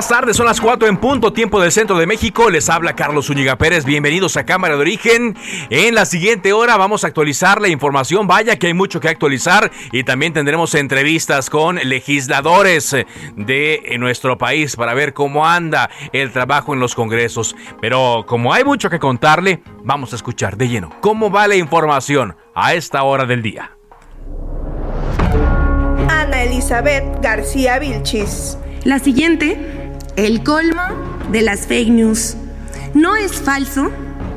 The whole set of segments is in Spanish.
Buenas tardes, son las 4 en punto, tiempo del centro de México. Les habla Carlos Zúñiga Pérez. Bienvenidos a Cámara de Origen. En la siguiente hora vamos a actualizar la información. Vaya que hay mucho que actualizar y también tendremos entrevistas con legisladores de nuestro país para ver cómo anda el trabajo en los congresos. Pero como hay mucho que contarle, vamos a escuchar de lleno cómo va la información a esta hora del día. Ana Elizabeth García Vilchis. La siguiente, el colmo de las fake news. No es falso,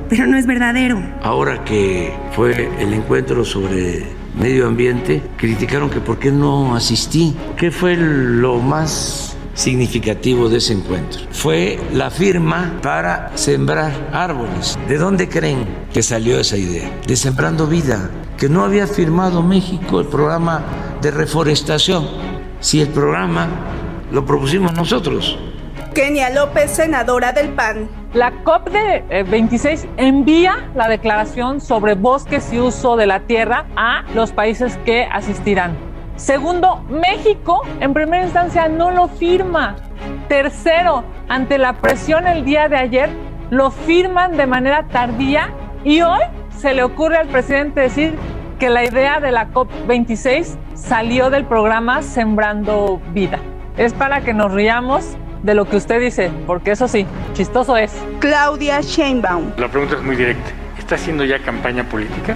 pero no es verdadero. Ahora que fue el encuentro sobre medio ambiente, criticaron que por qué no asistí. ¿Qué fue lo más significativo de ese encuentro? Fue la firma para sembrar árboles. ¿De dónde creen que salió esa idea? De Sembrando Vida, que no había firmado México el programa de reforestación. Si el programa lo propusimos nosotros. Kenia López, senadora del PAN. La COP de 26 envía la declaración sobre bosques y uso de la tierra a los países que asistirán. Segundo, México en primera instancia no lo firma. Tercero, ante la presión el día de ayer, lo firman de manera tardía y hoy se le ocurre al presidente decir que la idea de la COP26 salió del programa Sembrando Vida es para que nos riamos de lo que usted dice, porque eso sí, chistoso es. Claudia Sheinbaum. La pregunta es muy directa. ¿Está haciendo ya campaña política?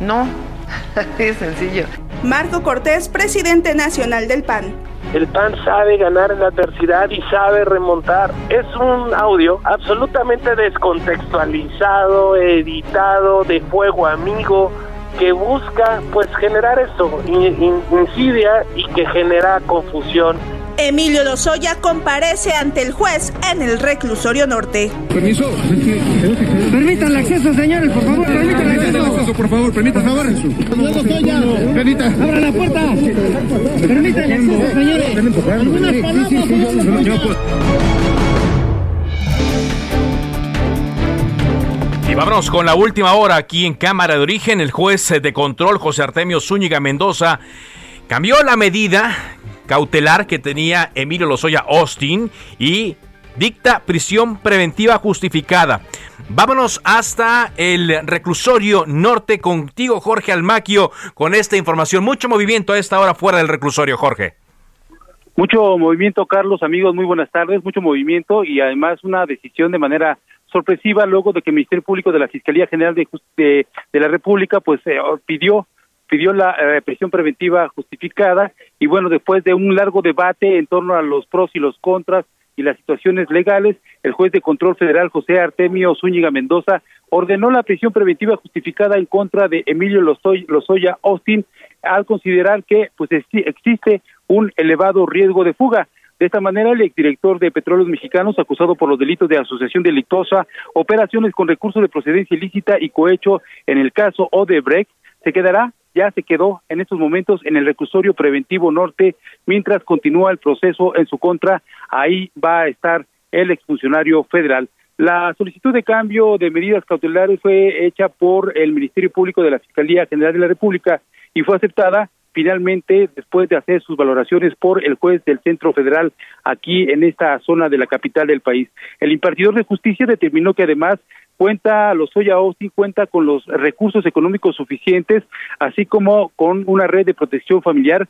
No, es sencillo. Marco Cortés, presidente nacional del PAN. El PAN sabe ganar en la adversidad y sabe remontar. Es un audio absolutamente descontextualizado, editado, de fuego amigo, que busca pues generar eso, insidia y que genera confusión. Emilio Lozoya comparece ante el juez en el reclusorio norte. Permiso. Permitan el acceso, señores, por favor. Permitan el acceso. Por favor, permitan, por favor. Emilio Lozoya. Permita. Abra la puerta. Permitan el acceso, señores. Algunas palabras. Y vámonos con la última hora aquí en Cámara de Origen. El juez de control, José Artemio Zúñiga Mendoza, cambió la medida cautelar que tenía Emilio Lozoya Austin y dicta prisión preventiva justificada. Vámonos hasta el reclusorio norte contigo, Jorge Almaquio, con esta información. Mucho movimiento a esta hora fuera del reclusorio, Jorge. Mucho movimiento, Carlos, amigos, muy buenas tardes, mucho movimiento y además una decisión de manera sorpresiva luego de que el Ministerio Público de la Fiscalía General de, de, de la República pues eh, pidió pidió la eh, prisión preventiva justificada y bueno, después de un largo debate en torno a los pros y los contras y las situaciones legales, el juez de control federal José Artemio Zúñiga Mendoza ordenó la prisión preventiva justificada en contra de Emilio Lozoya Austin al considerar que pues existe un elevado riesgo de fuga. De esta manera, el exdirector de Petróleos Mexicanos, acusado por los delitos de asociación delictuosa, operaciones con recursos de procedencia ilícita y cohecho en el caso Odebrecht, se quedará ya se quedó en estos momentos en el reclusorio preventivo norte mientras continúa el proceso en su contra. Ahí va a estar el exfuncionario federal. La solicitud de cambio de medidas cautelares fue hecha por el Ministerio Público de la Fiscalía General de la República y fue aceptada finalmente después de hacer sus valoraciones por el juez del Centro Federal aquí en esta zona de la capital del país. El impartidor de justicia determinó que además cuenta, Lozoya Austin cuenta con los recursos económicos suficientes, así como con una red de protección familiar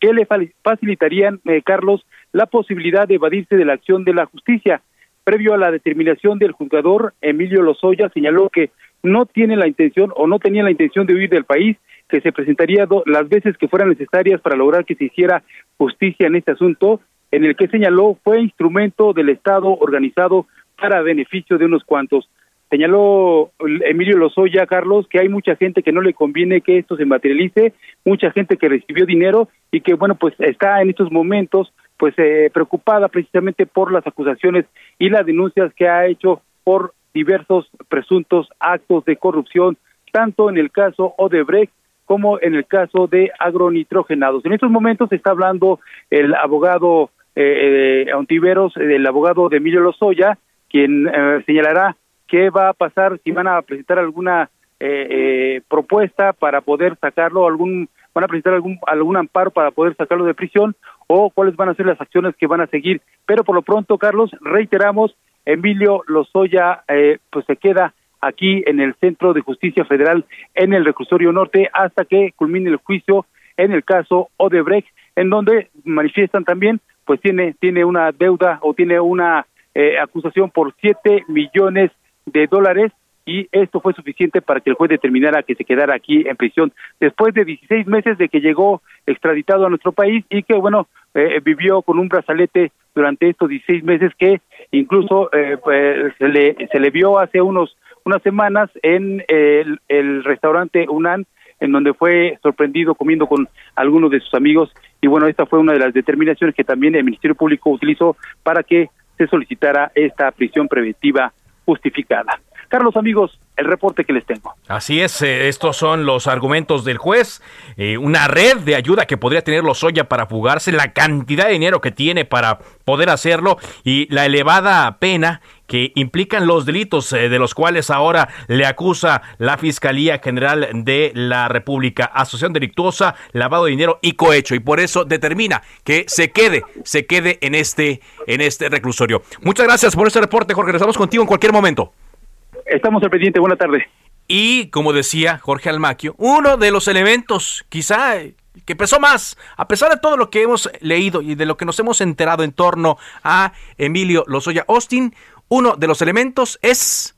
que le facilitarían, eh, Carlos, la posibilidad de evadirse de la acción de la justicia. Previo a la determinación del juzgador, Emilio Lozoya señaló que no tiene la intención o no tenía la intención de huir del país, que se presentaría las veces que fueran necesarias para lograr que se hiciera justicia en este asunto, en el que señaló fue instrumento del Estado organizado para beneficio de unos cuantos. Señaló Emilio Lozoya, Carlos, que hay mucha gente que no le conviene que esto se materialice, mucha gente que recibió dinero y que, bueno, pues está en estos momentos pues eh, preocupada precisamente por las acusaciones y las denuncias que ha hecho por diversos presuntos actos de corrupción, tanto en el caso Odebrecht como en el caso de agronitrogenados. En estos momentos está hablando el abogado eh, eh Ontiveros, el abogado de Emilio Lozoya, quien eh, señalará qué va a pasar si van a presentar alguna eh, propuesta para poder sacarlo, algún van a presentar algún algún amparo para poder sacarlo de prisión o cuáles van a ser las acciones que van a seguir. Pero por lo pronto, Carlos, reiteramos, Emilio Lozoya eh, pues se queda aquí en el Centro de Justicia Federal en el Reclusorio Norte hasta que culmine el juicio en el caso Odebrecht, en donde manifiestan también, pues tiene, tiene una deuda o tiene una eh, acusación por siete millones de dólares y esto fue suficiente para que el juez determinara que se quedara aquí en prisión. Después de 16 meses de que llegó extraditado a nuestro país y que bueno eh, vivió con un brazalete durante estos 16 meses que incluso eh, pues, se le se le vio hace unos unas semanas en el, el restaurante Unan en donde fue sorprendido comiendo con algunos de sus amigos. Y bueno esta fue una de las determinaciones que también el Ministerio Público utilizó para que se solicitara esta prisión preventiva justificada. Carlos, amigos, el reporte que les tengo. Así es, eh, estos son los argumentos del juez. Eh, una red de ayuda que podría tener Lozoya para fugarse, la cantidad de dinero que tiene para poder hacerlo y la elevada pena que implican los delitos eh, de los cuales ahora le acusa la Fiscalía General de la República, asociación delictuosa, lavado de dinero y cohecho y por eso determina que se quede, se quede en este en este reclusorio. Muchas gracias por este reporte, Jorge. Regresamos contigo en cualquier momento. Estamos al pendiente. Buena tarde. Y como decía Jorge Almaquio, uno de los elementos, quizá que pesó más, a pesar de todo lo que hemos leído y de lo que nos hemos enterado en torno a Emilio Lozoya Austin, uno de los elementos es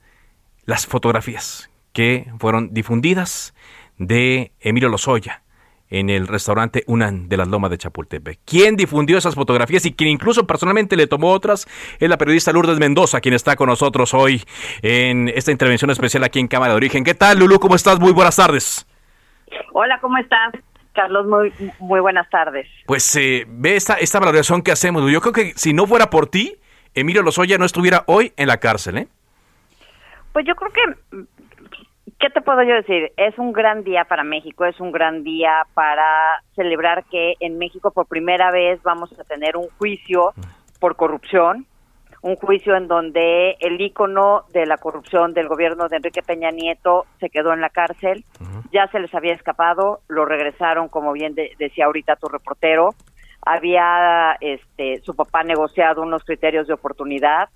las fotografías que fueron difundidas de Emilio Lozoya en el restaurante Unan de las Lomas de Chapultepec. Quien difundió esas fotografías y quien incluso personalmente le tomó otras es la periodista Lourdes Mendoza, quien está con nosotros hoy en esta intervención especial aquí en Cámara de Origen. ¿Qué tal, Lulu? ¿Cómo estás? Muy buenas tardes. Hola, ¿cómo estás? Carlos, muy, muy buenas tardes. Pues eh, ve esta, esta valoración que hacemos. Yo creo que si no fuera por ti, Emilio Lozoya no estuviera hoy en la cárcel, ¿eh? Pues yo creo que ¿Qué te puedo yo decir? Es un gran día para México, es un gran día para celebrar que en México por primera vez vamos a tener un juicio por corrupción, un juicio en donde el ícono de la corrupción del gobierno de Enrique Peña Nieto se quedó en la cárcel, ya se les había escapado, lo regresaron, como bien decía ahorita tu reportero, había este su papá negociado unos criterios de oportunidad,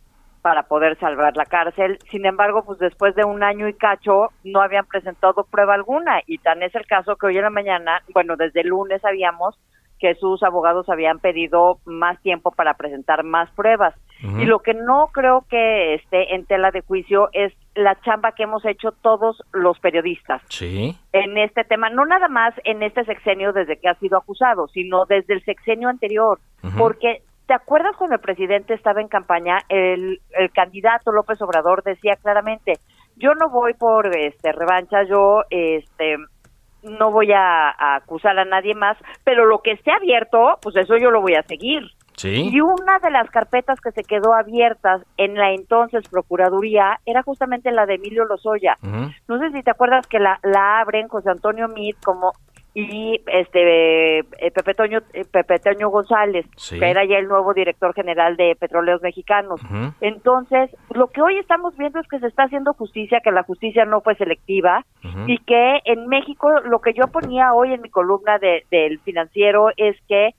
para poder salvar la cárcel. Sin embargo, pues después de un año y cacho no habían presentado prueba alguna y tan es el caso que hoy en la mañana, bueno, desde el lunes sabíamos que sus abogados habían pedido más tiempo para presentar más pruebas. Y lo que no creo que esté en tela de juicio es la chamba que hemos hecho todos los periodistas sí. en este tema, no nada más en este sexenio desde que ha sido acusado, sino desde el sexenio anterior, porque ¿Te acuerdas cuando el presidente estaba en campaña? El, el candidato López Obrador decía claramente, yo no voy por este revancha, yo este no voy a, acusar a nadie más, pero lo que esté abierto, pues eso yo lo voy a seguir. ¿Sí? Y una de las carpetas que se quedó abiertas en la entonces Procuraduría era justamente la de Emilio Lozoya. No sé si te acuerdas que la, la abren José Antonio Meade como y este eh, Pepe Toño eh, Pepe Toño González que era ya el nuevo director general de Petróleos Mexicanos. Entonces lo que hoy estamos viendo es que se está haciendo justicia que la justicia no fue selectiva y que en México lo que yo ponía hoy en mi columna de, del financiero es que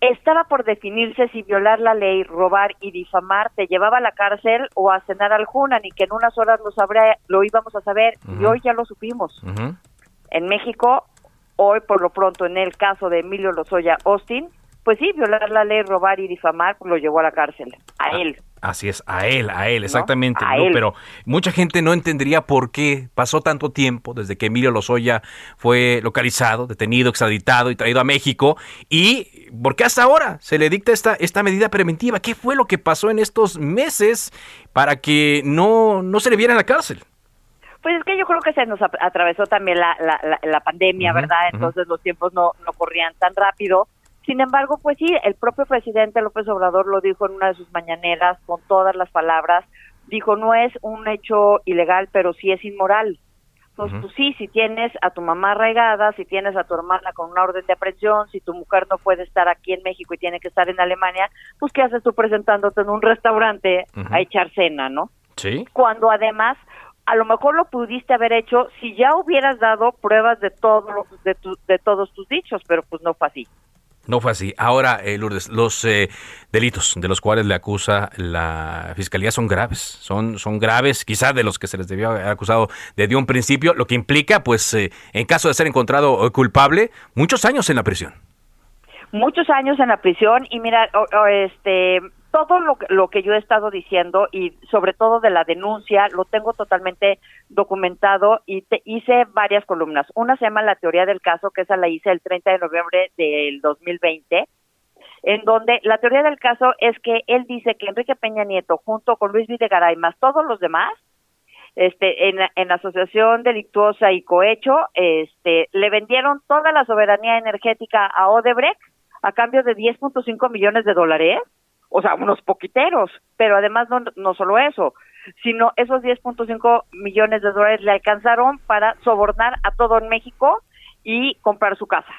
estaba por definirse si violar la ley, robar y difamar te llevaba a la cárcel o a cenar al Junan y que en unas horas lo sabrá, lo íbamos a saber y hoy ya lo supimos. En México hoy por lo pronto en el caso de Emilio Lozoya Austin pues sí, violar la ley, robar y difamar, pues lo llevó a la cárcel, a Ah, él. Así es, a él, a él, exactamente. A ¿no? él. Pero mucha gente no entendería por qué pasó tanto tiempo desde que Emilio Lozoya fue localizado, detenido, extraditado y traído a México y por qué hasta ahora se le dicta esta, esta medida preventiva. ¿Qué fue lo que pasó en estos meses para que no, no se le viera en la cárcel? Pues es que yo creo que se nos atravesó también la, la, la, la pandemia, ¿verdad? Entonces los tiempos no, no corrían tan rápido. Sin embargo, pues sí, el propio presidente López Obrador lo dijo en una de sus mañaneras con todas las palabras. Dijo, no es un hecho ilegal, pero sí es inmoral. Entonces, Ujú. pues sí, si tienes a tu mamá arraigada, si tienes a tu hermana con una orden de aprehensión, si tu mujer no puede estar aquí en México y tiene que estar en Alemania, pues ¿qué haces tú presentándote en un restaurante a echar cena, no? Sí. cuando además a lo mejor lo pudiste haber hecho si ya hubieras dado pruebas de todo de, tu- de todos tus dichos, pero pues no fue así. No fue así. Ahora, eh, Lourdes, los eh, delitos de los cuales le acusa la fiscalía son graves. Son, son graves, quizás de los que se les debió haber acusado desde un principio, lo que implica, pues, eh, en caso de ser encontrado eh, culpable, muchos años en la prisión. Muchos años en la prisión y mira, o- este todo lo, que- lo que yo he estado diciendo y sobre todo de la denuncia lo tengo totalmente documentado y te, hice varias columnas. Una se llama La teoría del caso, que esa la hice el 30 de noviembre del 2020 en donde la teoría del caso es que él dice que Enrique Peña Nieto, junto con Luis Videgaray, más todos los demás, este, en, en asociación delictuosa y cohecho, este, le vendieron toda la soberanía energética a Odebrecht a cambio de 10.5 millones de dólares, o sea, unos poquiteros, pero además no, no solo eso, sino esos 10.5 millones de dólares le alcanzaron para sobornar a todo en México y comprar su casa.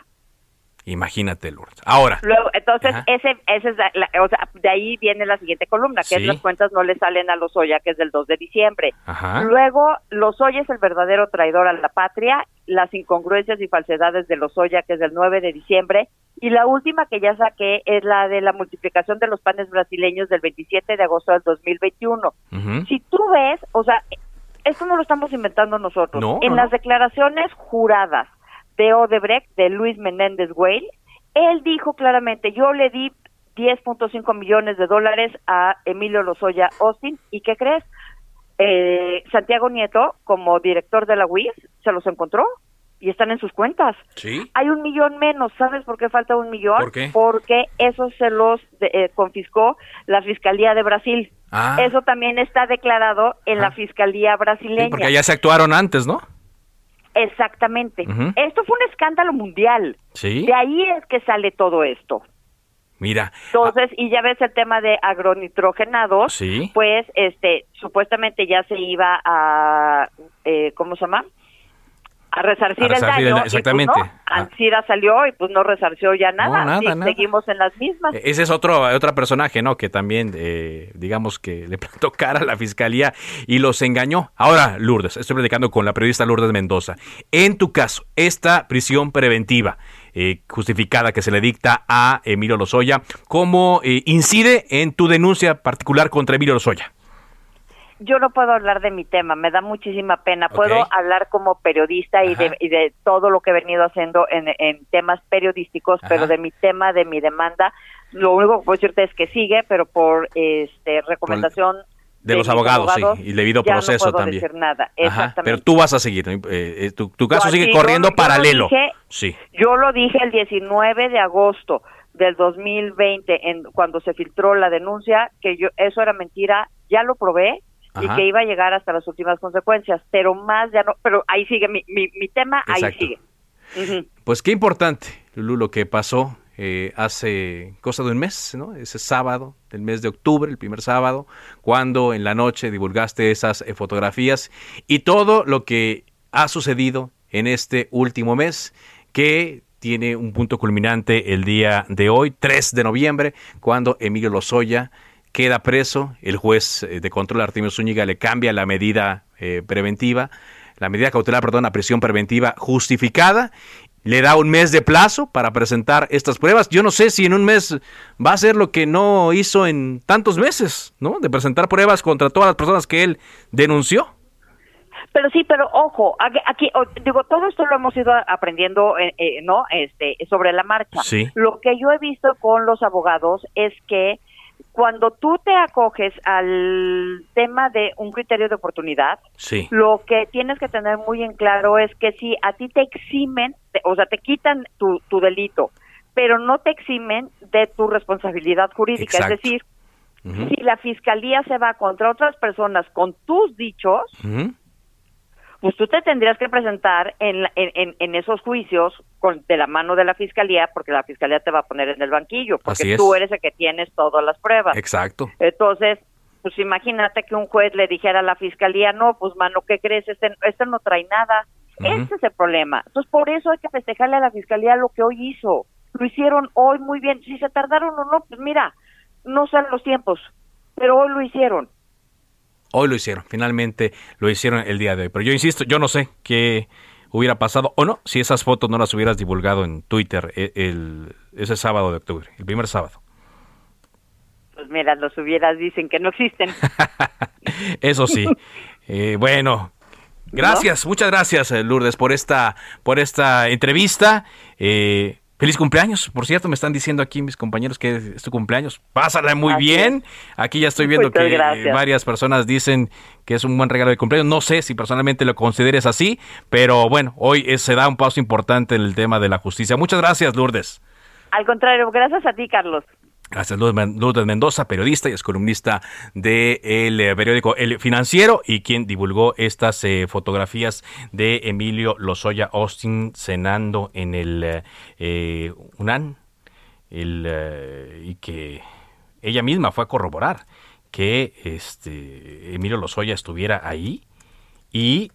Imagínate, Lourdes. Ahora, Luego, entonces, Ajá. ese, ese es la- la- o sea, de ahí viene la siguiente columna, que Sí. es las cuentas no le salen a Lozoya, que es del 2 de diciembre. Ajá. Luego, Lozoya es el verdadero traidor a la patria, las incongruencias y falsedades de Lozoya, que es del 9 de diciembre, y la última que ya saqué es la de la multiplicación de los panes brasileños del 27 de agosto del 2021. Ujú. Si tú ves, o sea, esto no lo estamos inventando nosotros. No, en no, las no. declaraciones juradas de Odebrecht, de Luis Menéndez Güell, él dijo claramente, yo le di 10.5 millones de dólares a Emilio Lozoya Austin, ¿y qué crees? Eh, Santiago Nieto, como director de la UIS, se los encontró y están en sus cuentas. Sí. Hay un millón menos, ¿sabes por qué falta un millón? ¿Por qué? Porque eso se los de- eh, confiscó la Fiscalía de Brasil. Ah. Eso también está declarado en la Fiscalía brasileña. Porque ya se actuaron antes, ¿no? Exactamente. Esto fue un escándalo mundial. Sí. De ahí es que sale todo esto. Mira, Entonces, y ya ves el tema de agronitrogenados, Sí. pues este supuestamente ya se iba a eh, ¿cómo se llama? A resarcir, A resarcir el el- daño. exactamente. Y pues no, Ansira salió y pues no resarció ya nada. nada, Sí, nada. Seguimos en las mismas. E- Ese es otro, otro personaje, ¿no? Que también, eh, digamos que le plantó cara a la fiscalía y los engañó. Ahora, Lourdes, estoy platicando con la periodista Lourdes Mendoza. En tu caso, esta prisión preventiva eh, justificada que se le dicta a Emilio Lozoya, ¿cómo eh, incide en tu denuncia particular contra Emilio Lozoya? Yo no puedo hablar de mi tema, me da muchísima pena. Puedo hablar como periodista y de, y de todo lo que he venido haciendo en, en temas periodísticos, pero de mi tema, de mi demanda, lo único que puedo decirte es que sigue, pero por este recomendación De los abogados, sí, y debido ya proceso no puedo también. decir nada, Ajá, pero tú vas a seguir. Eh, eh, tu, tu caso sigue corriendo yo- yo paralelo. dije- sí. Yo lo dije el 19 de agosto del 2020, en, cuando se filtró la denuncia, que yo eso era mentira, ya lo probé y que iba a llegar hasta las últimas consecuencias, pero más ya no, pero ahí sigue mi, mi, mi tema, ahí sigue. Ujú. Pues qué importante, Lulu, lo que pasó eh, hace cosa de un mes, ¿no? Ese sábado del mes de octubre, el primer sábado, cuando en la noche divulgaste esas eh, fotografías y todo lo que ha sucedido en este último mes, que tiene un punto culminante el día de hoy, 3 de noviembre, cuando Emilio Lozoya queda preso, el juez eh, de control Artemio Zúñiga le cambia la medida eh, preventiva, la medida cautelar, perdón, la prisión preventiva justificada, le da un mes de plazo para presentar estas pruebas. Yo no sé si en un mes va a ser lo que no hizo en tantos meses, ¿no? De presentar pruebas contra todas las personas que él denunció. Pero sí, pero ojo, aquí, digo, todo esto lo hemos ido aprendiendo, eh, eh, ¿no? Este, sobre la marcha. Sí. Lo que yo he visto con los abogados es que cuando tú te acoges al tema de un criterio de oportunidad, sí. lo que tienes que tener muy en claro es que si a ti te eximen, o sea, te quitan tu, tu delito, pero no te eximen de tu responsabilidad jurídica. Es decir, si la fiscalía se va contra otras personas con tus dichos, pues tú te tendrías que presentar en, en, en, esos juicios con, de la mano de la fiscalía, porque la fiscalía te va a poner en el banquillo, porque tú eres el que tienes todas las pruebas. Exacto. Entonces, pues imagínate que un juez le dijera a la fiscalía, no, pues mano, ¿qué crees? Este, este no trae nada. Ese es el problema. Entonces, por eso hay que festejarle a la fiscalía lo que hoy hizo. Lo hicieron hoy muy bien. Si se tardaron o no, pues mira, no son los tiempos, pero hoy lo hicieron. Hoy lo hicieron, finalmente lo hicieron el día de hoy. Pero yo insisto, yo no sé qué hubiera pasado o no si esas fotos no las hubieras divulgado en Twitter e, el, ese sábado de octubre, el primer sábado. Pues mira, los hubieras dicen que no existen. Eso sí. Eh, bueno, gracias, muchas gracias eh, Lourdes por esta por esta entrevista. Eh, Feliz cumpleaños, por cierto, me están diciendo aquí mis compañeros que es tu cumpleaños. Pásala muy bien. Aquí ya estoy viendo que varias personas dicen que es un buen regalo de cumpleaños. No sé si personalmente lo consideres así, pero bueno, hoy se da un paso importante en el tema de la justicia. Muchas gracias, Lourdes. Al contrario, gracias a ti, Carlos. Gracias, Lourdes Mendoza, periodista y es columnista del eh, periódico El Financiero y quien divulgó estas eh, fotografías de Emilio Lozoya Austin cenando en el eh, UNAN y que ella misma fue a corroborar que este Emilio Lozoya estuviera ahí y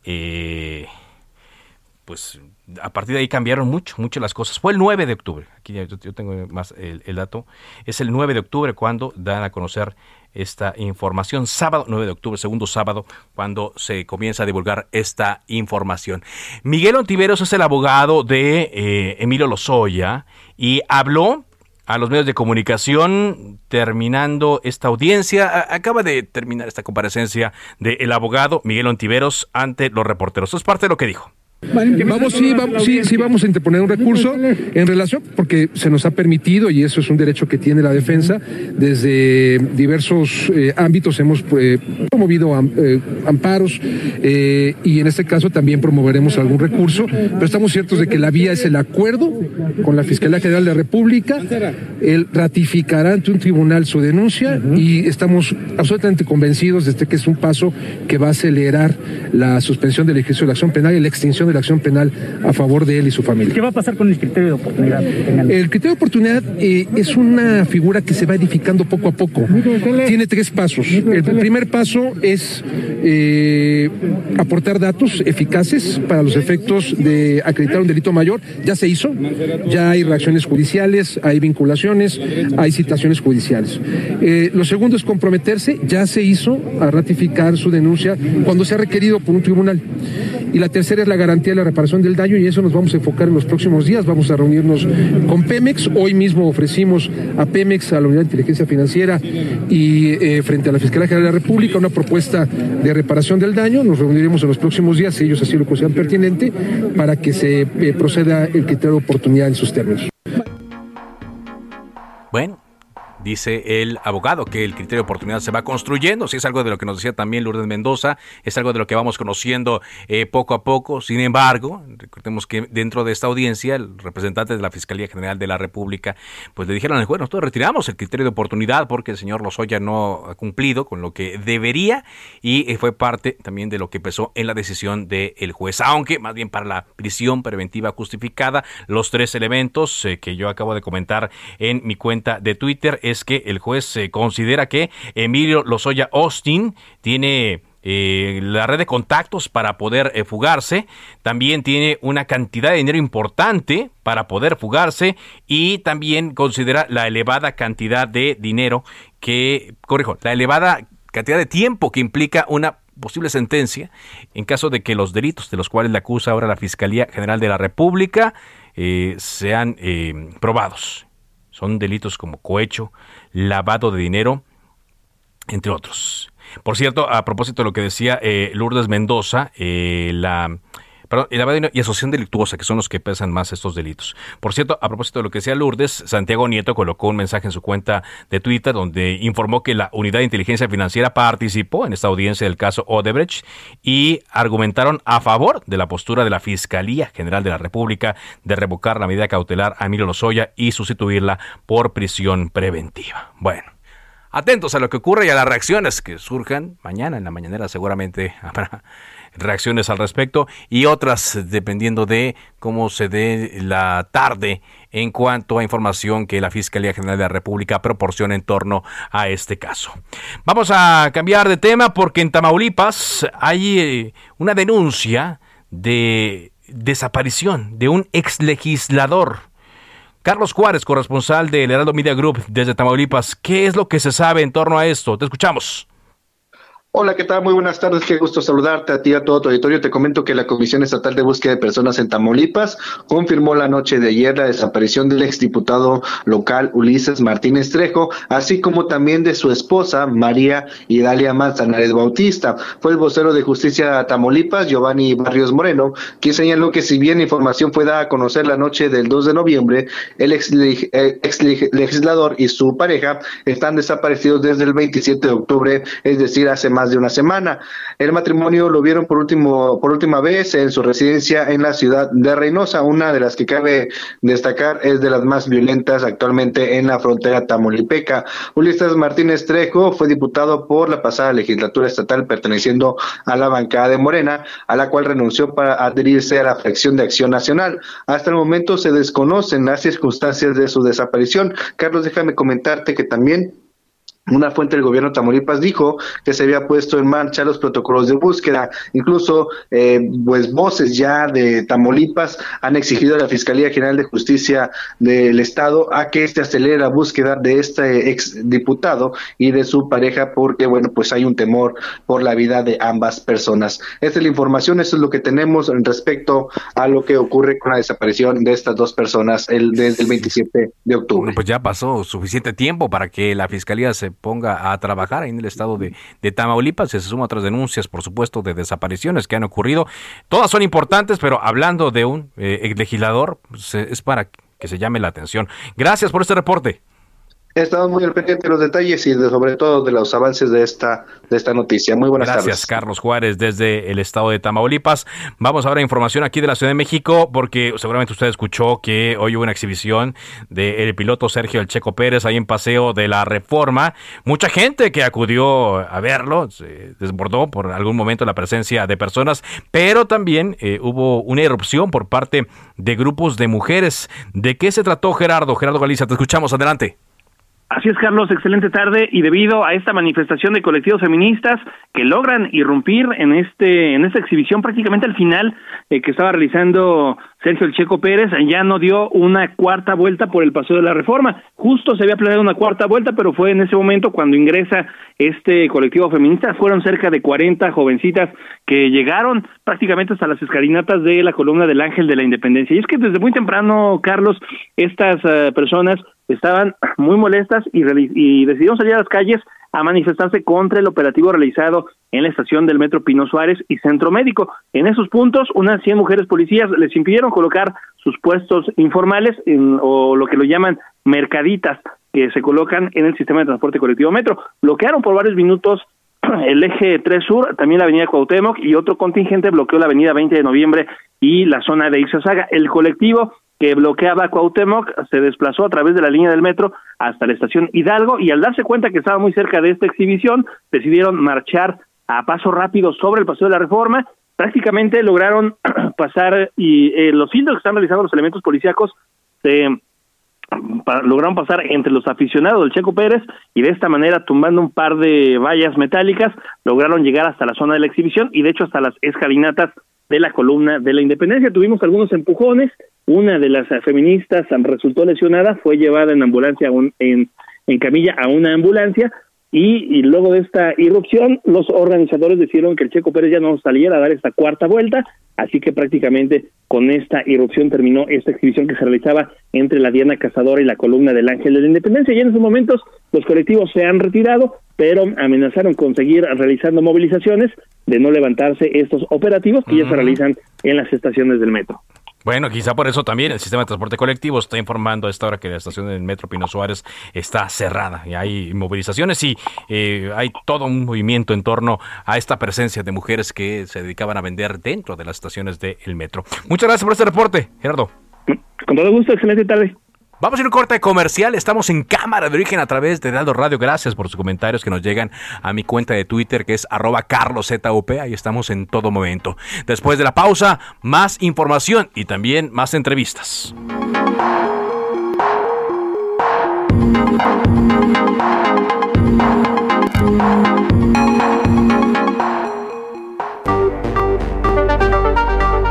pues a partir de ahí cambiaron mucho, mucho las cosas. Fue el 9 de octubre, aquí yo, tengo más el, dato, es el 9 de octubre cuando dan a conocer esta información. Sábado 9 de octubre, segundo sábado, cuando se comienza a divulgar esta información. Miguel Ontiveros es el abogado de eh, Emilio Lozoya y habló a los medios de comunicación terminando esta audiencia. acaba de terminar esta comparecencia del abogado Miguel Ontiveros ante los reporteros. Eso es parte de lo que dijo. Vamos, sí, vamos, sí, sí, vamos a interponer un recurso en relación, porque se nos ha permitido, y eso es un derecho que tiene la defensa, desde diversos eh, ámbitos hemos eh, promovido eh, amparos y en este caso también promoveremos algún recurso, pero estamos ciertos de que la vía es el acuerdo con la Fiscalía General de la República, él ratificará ante un tribunal su denuncia y estamos absolutamente convencidos de este que es un paso que va a acelerar la suspensión del ejercicio de la acción penal y la extinción de la acción penal a favor de él y su familia. ¿Qué va a pasar con el criterio de oportunidad? El criterio de oportunidad eh, es una figura que se va edificando poco a poco. Tiene tres pasos. El primer paso es eh, aportar datos eficaces para los efectos de acreditar un delito mayor. Ya se hizo, ya hay reacciones judiciales, hay vinculaciones, hay citaciones judiciales. Eh, lo segundo es comprometerse, ya se hizo a ratificar su denuncia cuando sea requerido por un tribunal. Y la tercera es la garantía de la reparación del daño y eso nos vamos a enfocar en los próximos días. Vamos a reunirnos con Pemex. Hoy mismo ofrecimos a Pemex, a la Unidad de Inteligencia Financiera y eh, frente a la Fiscalía General de la República una propuesta de reparación del daño. Nos reuniremos en los próximos días, si ellos así lo consideran pertinente, para que se eh, proceda el criterio de oportunidad en sus términos. Dice el abogado, que el criterio de oportunidad se va construyendo, si es algo de lo que nos decía también Lourdes Mendoza, es algo de lo que vamos conociendo eh, poco a poco, sin embargo, recordemos que dentro de esta audiencia, el representante de la Fiscalía General de la República, pues le dijeron al juez, nosotros retiramos el criterio de oportunidad porque el señor Lozoya no ha cumplido con lo que debería y eh, fue parte también de lo que pesó en la decisión del juez, aunque más bien para la prisión preventiva justificada, los tres elementos eh, que yo acabo de comentar en mi cuenta de Twitter es que el juez considera que Emilio Lozoya Austin tiene eh, la red de contactos para poder eh, fugarse, también tiene una cantidad de dinero importante para poder fugarse y también considera la elevada cantidad de dinero que, corrijo, la elevada cantidad de tiempo que implica una posible sentencia en caso de que los delitos de los cuales le acusa ahora la Fiscalía General de la República eh, sean probados. Son delitos como cohecho, lavado de dinero, entre otros. Por cierto, a propósito de lo que decía eh, Lourdes Mendoza, eh, la Perdón, y asociación delictuosa, que son los que pesan más estos delitos. Por cierto, a propósito de lo que decía Lourdes, Santiago Nieto colocó un mensaje en su cuenta de Twitter donde informó que la Unidad de Inteligencia Financiera participó en esta audiencia del caso Odebrecht y argumentaron a favor de la postura de la Fiscalía General de la República de revocar la medida cautelar a Emilio Lozoya y sustituirla por prisión preventiva. Bueno. Atentos a lo que ocurre y a las reacciones que surjan mañana en la mañanera seguramente habrá reacciones al respecto y otras dependiendo de cómo se dé la tarde en cuanto a información que la Fiscalía General de la República proporciona en torno a este caso. Vamos a cambiar de tema porque en Tamaulipas hay eh, una denuncia de desaparición de un ex legislador. Carlos Juárez, corresponsal del Heraldo Media Group desde Tamaulipas, ¿qué es lo que se sabe en torno a esto? Te escuchamos. Hola, ¿qué tal? Muy buenas tardes. Qué gusto saludarte a ti y a todo tu auditorio. Te comento que la Comisión Estatal de Búsqueda de Personas en Tamaulipas confirmó la noche de ayer la desaparición del exdiputado local Ulises Martínez Trejo, así como también de su esposa María Idalia Manzanares Bautista. Fue el vocero de Justicia Tamaulipas, Giovanni Barrios Moreno, quien señaló que si bien información fue dada a conocer la noche del 2 de noviembre, el ex, ex legislador y su pareja están desaparecidos desde el 27 de octubre, es decir, hace más de una semana. El matrimonio lo vieron por último por última vez en su residencia en la ciudad de Reynosa, una de las que cabe destacar es de las más violentas actualmente en la frontera tamaulipeca. Ulises Martínez Trejo fue diputado por la pasada legislatura estatal perteneciendo a la bancada de Morena, a la cual renunció para adherirse a la fracción de Acción Nacional. Hasta el momento se desconocen las circunstancias de su desaparición. Carlos, déjame comentarte que también una fuente del gobierno de Tamaulipas dijo que se había puesto en marcha los protocolos de búsqueda. Incluso, eh, pues, voces ya de Tamaulipas han exigido a la Fiscalía General de Justicia del Estado a que este acelere la búsqueda de este ex diputado y de su pareja, porque, bueno, pues hay un temor por la vida de ambas personas. Esta es la información, eso es lo que tenemos respecto a lo que ocurre con la desaparición de estas dos personas el, desde el 27 de octubre. pues ya pasó suficiente tiempo para que la Fiscalía se ponga a trabajar en el estado de, Tamaulipas. Se suma otras denuncias, por supuesto, de desapariciones que han ocurrido. Todas son importantes, pero hablando de un eh, legislador, pues, es para que se llame la atención. Gracias por este reporte. Estamos muy al pendiente de los detalles y sobre todo de los avances de esta, de esta noticia. Muy buenas tardes. Gracias, Carlos Juárez, desde el estado de Tamaulipas. Vamos ahora a información aquí de la Ciudad de México, porque seguramente usted escuchó que hoy hubo una exhibición del piloto Sergio El Checo Pérez ahí en Paseo de la Reforma. Mucha gente que acudió a verlo, se desbordó por algún momento la presencia de personas, pero también eh, hubo una erupción por parte de grupos de mujeres. ¿De qué se trató, Gerardo? Gerardo Galicia, te escuchamos, adelante. Así es, Carlos, excelente tarde y debido a esta manifestación de colectivos feministas que logran irrumpir en este en esta exhibición prácticamente al final eh, que estaba realizando Sergio El Checo Pérez ya no dio una cuarta vuelta por el paseo de la Reforma. Justo se había planeado una cuarta vuelta, pero fue en ese momento cuando ingresa este colectivo feminista. Fueron cerca de 40 jovencitas que llegaron prácticamente hasta las escalinatas de la columna del Ángel de la Independencia. Y es que desde muy temprano, Carlos, estas eh, personas estaban muy molestas y, decidieron salir a las calles a manifestarse contra el operativo realizado en la estación del Metro Pino Suárez y Centro Médico. En esos puntos, unas 100 mujeres policías les impidieron colocar sus puestos informales o lo que lo llaman mercaditas que se colocan en el sistema de transporte colectivo Metro. Bloquearon por varios minutos el eje 3 Sur, también la avenida Cuauhtémoc y otro contingente bloqueó la avenida 20 de noviembre y la zona de Ixasaga. El colectivo que bloqueaba Cuauhtémoc se desplazó a través de la línea del metro hasta la estación Hidalgo y al darse cuenta que estaba muy cerca de esta exhibición decidieron marchar a paso rápido sobre el paseo de la Reforma. Prácticamente lograron pasar y eh, los filtros que están realizando los elementos policíacos se lograron pasar entre los aficionados del Checo Pérez y de esta manera tumbando un par de vallas metálicas lograron llegar hasta la zona de la exhibición y de hecho hasta las escalinatas de la columna de la independencia. Tuvimos algunos empujones, una de las feministas resultó lesionada, fue llevada en ambulancia, en, en camilla a una ambulancia, y, y, luego de esta irrupción, los organizadores decidieron que el Checo Pérez ya no saliera a dar esta cuarta vuelta, así que prácticamente con esta irrupción terminó esta exhibición que se realizaba entre la Diana Cazadora y la columna del Ángel de la Independencia. Y en esos momentos los colectivos se han retirado, pero amenazaron con seguir realizando movilizaciones de no levantarse estos operativos que ya se realizan en las estaciones del metro. Bueno, quizá por eso también el sistema de transporte colectivo está informando a esta hora que la estación del Metro Pino Suárez está cerrada y hay movilizaciones y eh, hay todo un movimiento en torno a esta presencia de mujeres que se dedicaban a vender dentro de las estaciones del metro. Muchas gracias por este reporte, Gerardo. Con todo gusto, excelente tarde. Vamos a ir a un corte comercial. Estamos en cámara de origen a través de Daldo Radio. Gracias por sus comentarios que nos llegan a mi cuenta de Twitter que es arroba carloszup. Ahí estamos en todo momento. Después de la pausa, más información y también más entrevistas.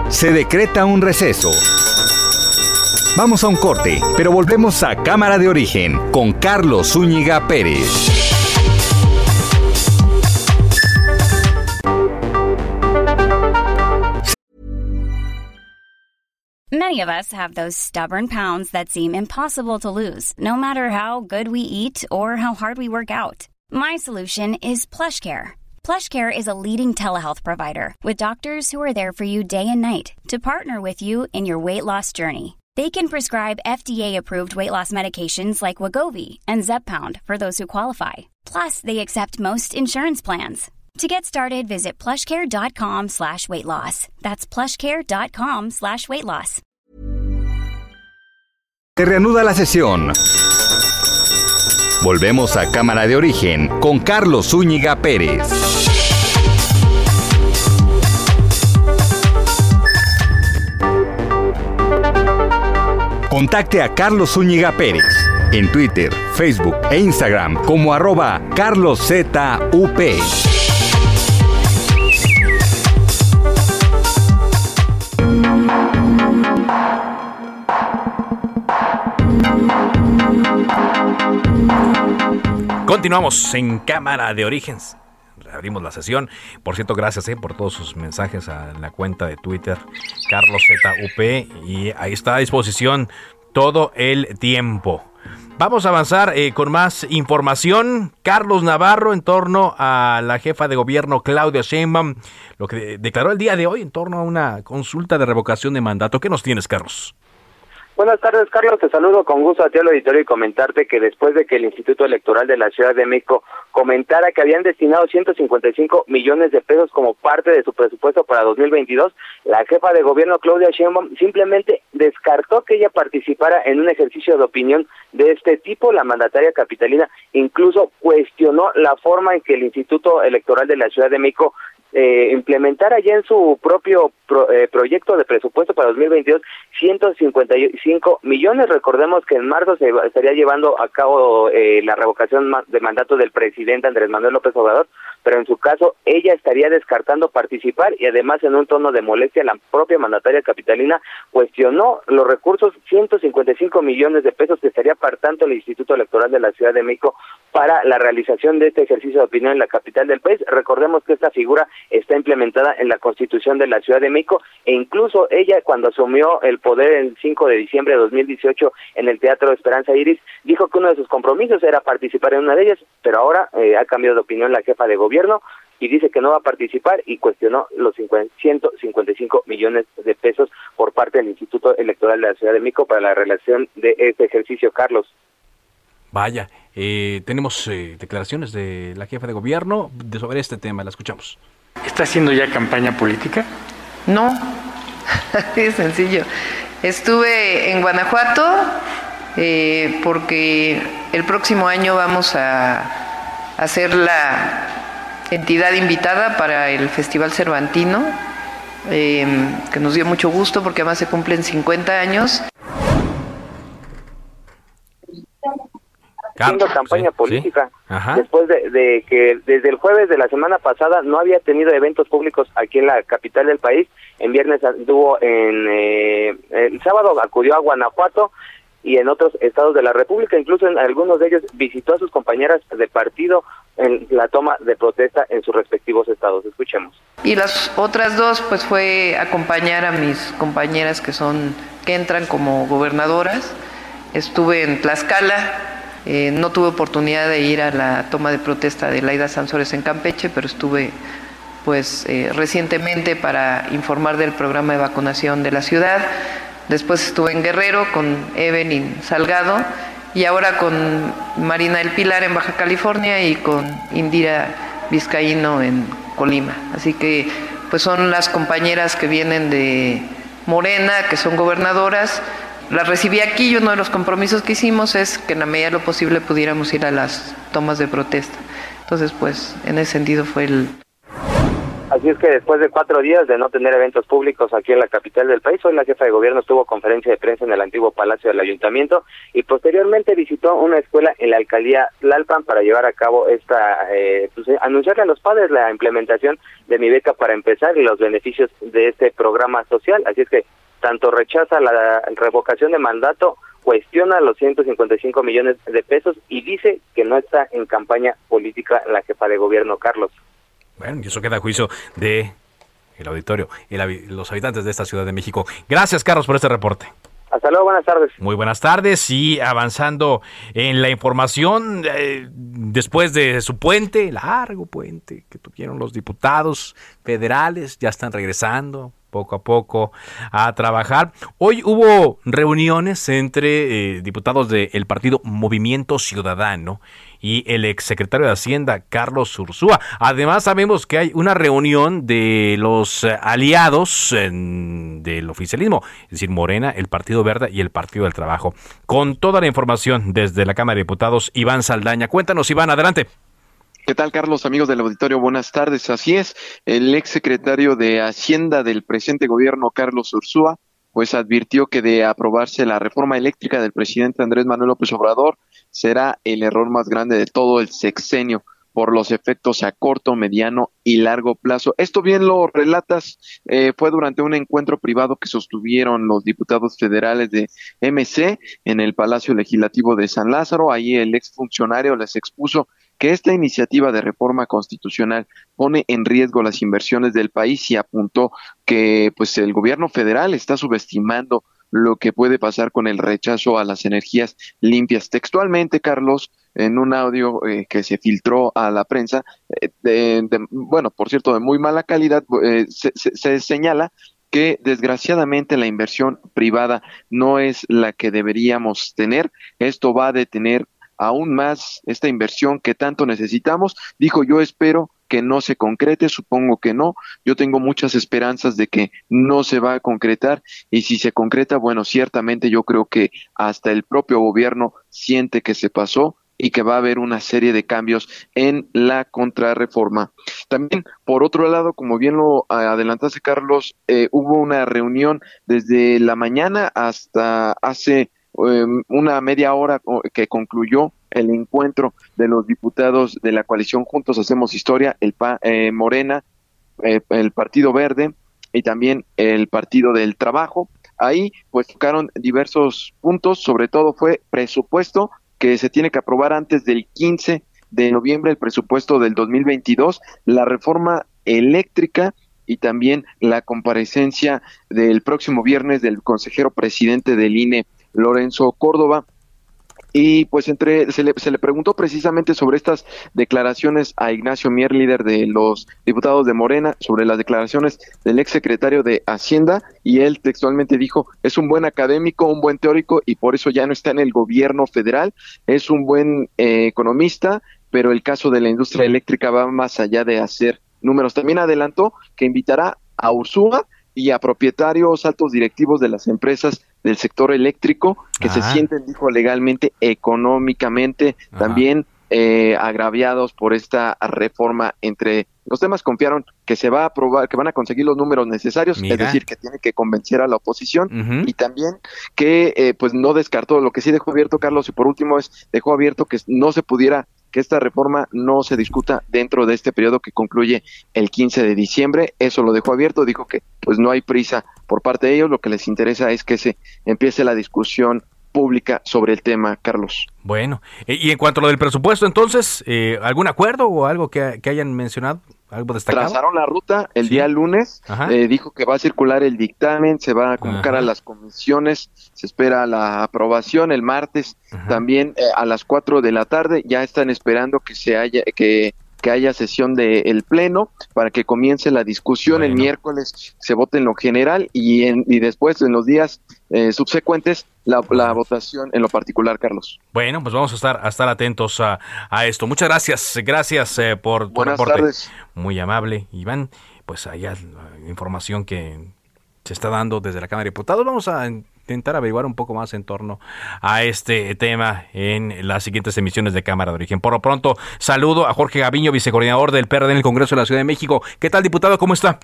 Se decreta un receso. Vamos a un corte, pero volvemos a Cámara de Origen con Carlos Zúñiga Pérez. Many of us have those stubborn pounds that seem impossible to lose, no matter how good we eat or how hard we work out. My solution is PlushCare. PlushCare is a leading telehealth provider with doctors who are there for you day and night to partner with you in your weight loss journey. They can prescribe FDA-approved weight loss medications like Wagovi and Zepbound for those who qualify. Plus, they accept most insurance plans. To get started, visit plushcare.com slash weight loss. That's plushcare.com slash weight loss. Se reanuda la sesión. Volvemos a Cámara de Origen con Carlos Zúñiga Pérez. Contacte a Carlos Zúñiga Pérez en Twitter, Facebook e Instagram como arroba carloszup. Continuamos en Cámara de Orígenes. Abrimos la sesión. Por cierto, gracias eh, por todos sus mensajes a la cuenta de Twitter, CarlosZUP. Y ahí está a disposición todo el tiempo. Vamos a avanzar eh, con más información. Carlos Navarro en torno a la jefa de gobierno Claudia Sheinbaum, lo que declaró el día de hoy en torno a una consulta de revocación de mandato. ¿Qué nos tienes, Carlos? Buenas tardes, Carlos. Te saludo con gusto a ti al auditorio y comentarte que después de que el Instituto Electoral de la Ciudad de México comentara que habían destinado 155 millones de pesos como parte de su presupuesto para 2022, la jefa de gobierno Claudia Sheinbaum simplemente descartó que ella participara en un ejercicio de opinión de este tipo. La mandataria capitalina incluso cuestionó la forma en que el Instituto Electoral de la Ciudad de México eh, implementar allá en su propio eh, proyecto de presupuesto para 2022 155 millones. Recordemos que en marzo se estaría llevando a cabo eh, la revocación de mandato del presidente Andrés Manuel López Obrador, pero en su caso ella estaría descartando participar y además en un tono de molestia la propia mandataria capitalina cuestionó los recursos 155 millones de pesos que estaría apartando el Instituto Electoral de la Ciudad de México para la realización de este ejercicio de opinión en la capital del país. Recordemos que esta figura está implementada en la Constitución de la Ciudad de México e incluso ella cuando asumió el poder el 5 de diciembre de 2018 en el Teatro Esperanza Iris dijo que uno de sus compromisos era participar en una de ellas, pero ahora eh, ha cambiado de opinión la jefa de gobierno y dice que no va a participar y cuestionó los 155 millones de pesos por parte del Instituto Electoral de la Ciudad de México para la relación de este ejercicio, Carlos. Vaya, eh, tenemos eh, declaraciones de la jefa de gobierno de sobre este tema, la escuchamos. ¿Está haciendo ya campaña política? No, es sencillo. Estuve en Guanajuato eh, porque el próximo año vamos a hacer la entidad invitada para el Festival Cervantino, em, que nos dio mucho gusto porque además se cumplen 50 años. Haciendo campaña política después de, que desde el jueves de la semana pasada no había tenido eventos públicos aquí en la capital del país en viernes anduvo en eh, el sábado acudió a Guanajuato y en otros estados de la República, incluso en algunos de ellos visitó a sus compañeras de partido en la toma de protesta en sus respectivos estados. Escuchemos. Y las otras dos, pues fue acompañar a mis compañeras que son, que entran como gobernadoras. Estuve en Tlaxcala, eh, no tuve oportunidad de ir a la toma de protesta de Laida Sansores en Campeche, pero estuve pues eh, recientemente para informar del programa de vacunación de la ciudad. Después estuve en Guerrero con Evelyn Salgado y ahora con Marina El Pilar en Baja California y con Indira Vizcaíno en Colima. Así que pues son las compañeras que vienen de Morena, que son gobernadoras. Las recibí aquí y uno de los compromisos que hicimos es que en la medida de lo posible pudiéramos ir a las tomas de protesta. Entonces, pues en ese sentido fue el, Así es que después de cuatro días de no tener eventos públicos aquí en la capital del país, hoy la jefa de gobierno tuvo conferencia de prensa en el antiguo Palacio del Ayuntamiento y posteriormente visitó una escuela en la alcaldía Lalpan para llevar a cabo esta, eh, pues, anunciarle a los padres la implementación de mi beca para empezar y los beneficios de este programa social. Así es que tanto rechaza la revocación de mandato, cuestiona los 155 millones de pesos y dice que no está en campaña política la jefa de gobierno, Carlos. Bueno, y eso queda a juicio de el auditorio y los habitantes de esta Ciudad de México. Gracias, Carlos, por este reporte. Hasta luego, buenas tardes. Muy buenas tardes y avanzando en la información, eh, después de su puente, largo puente que tuvieron los diputados federales, ya están regresando poco a poco a trabajar. Hoy hubo reuniones entre eh, diputados del partido Movimiento Ciudadano y el exsecretario de Hacienda, Carlos Ursúa. Además, sabemos que hay una reunión de los eh, aliados del oficialismo, es decir, Morena, el Partido Verde y el Partido del Trabajo. Con toda la información desde la Cámara de Diputados, Iván Saldaña. Cuéntanos, Iván, adelante. ¿Qué tal, Carlos, amigos del auditorio? Buenas tardes. Así es, el exsecretario de Hacienda del presente gobierno, Carlos Ursúa, pues advirtió que de aprobarse la reforma eléctrica del presidente Andrés Manuel López Obrador, será el error más grande de todo el sexenio por los efectos a corto, mediano y largo plazo. Esto bien lo relatas, eh, fue durante un encuentro privado que sostuvieron los diputados federales de MC en el Palacio Legislativo de San Lázaro. Ahí el exfuncionario les expuso que esta iniciativa de reforma constitucional pone en riesgo las inversiones del país y apuntó que pues el gobierno federal está subestimando lo que puede pasar con el rechazo a las energías limpias. Textualmente, Carlos, en un audio eh, que se filtró a la prensa, eh, de, bueno, por cierto, de muy mala calidad, eh, se, se señala que desgraciadamente la inversión privada no es la que deberíamos tener. Esto va a detener aún más esta inversión que tanto necesitamos. Dijo, yo espero que no se concrete, supongo que no. Yo tengo muchas esperanzas de que no se va a concretar y si se concreta, bueno, ciertamente yo creo que hasta el propio gobierno siente que se pasó y que va a haber una serie de cambios en la contrarreforma. También, por otro lado, como bien lo adelantase Carlos, eh, hubo una reunión desde la mañana hasta hace Em, una media hora que concluyó el encuentro de los diputados de la coalición Juntos Hacemos Historia, el eh, Morena, eh, el Partido Verde y también el Partido del Trabajo. Ahí pues tocaron diversos puntos, sobre todo fue presupuesto que se tiene que aprobar antes del 15 de noviembre, el presupuesto del 2022, la reforma eléctrica y también la comparecencia del próximo viernes del consejero presidente del INE, Lorenzo Córdoba. Y pues entre se le, se le preguntó precisamente sobre estas declaraciones a Ignacio Mier, líder de los diputados de Morena, sobre las declaraciones del ex secretario de Hacienda, y él textualmente dijo, es un buen académico, un buen teórico, y por eso ya no está en el gobierno federal, es un buen eh, economista, pero el caso de la industria eléctrica va más allá de hacer números. También adelantó que invitará a Ursúa y a propietarios altos directivos de las empresas del sector eléctrico que se sienten, dijo, legalmente, económicamente, también eh, agraviados por esta reforma entre los temas confiaron que se va a aprobar, que van a conseguir los números necesarios, es decir, que tiene que convencer a la oposición y también que eh, pues no descartó, lo que sí dejó abierto Carlos y por último es dejó abierto que no se pudiera que esta reforma no se discuta dentro de este periodo que concluye el 15 de diciembre. Eso lo dejó abierto, dijo que pues no hay prisa por parte de ellos, lo que les interesa es que se empiece la discusión pública sobre el tema, Carlos. Bueno, y en cuanto a lo del presupuesto, entonces, eh, ¿algún acuerdo o algo que, hayan mencionado? ¿Algo destacado? Trazaron la ruta el día lunes, eh, dijo que va a circular el dictamen, se va a convocar a las comisiones, se espera la aprobación el martes, también eh, a las 4 de la tarde, ya están esperando que se haya, que que haya sesión del Pleno para que comience la discusión. El miércoles se vote en lo general y, en, y después, en los días eh, subsecuentes, la, votación en lo particular, Carlos. Bueno, pues vamos a estar, a estar atentos a, a esto. Muchas gracias, gracias eh, por tu Buenas Tardes. Muy amable, Iván. Pues allá la información que se está dando desde la Cámara de Diputados. Vamos a intentar averiguar un poco más en torno a este tema en las siguientes emisiones de Cámara de Origen. Por lo pronto, saludo a Jorge Gaviño, vicecoordinador del PRD en el Congreso de la Ciudad de México. ¿Qué tal, diputado? ¿Cómo está?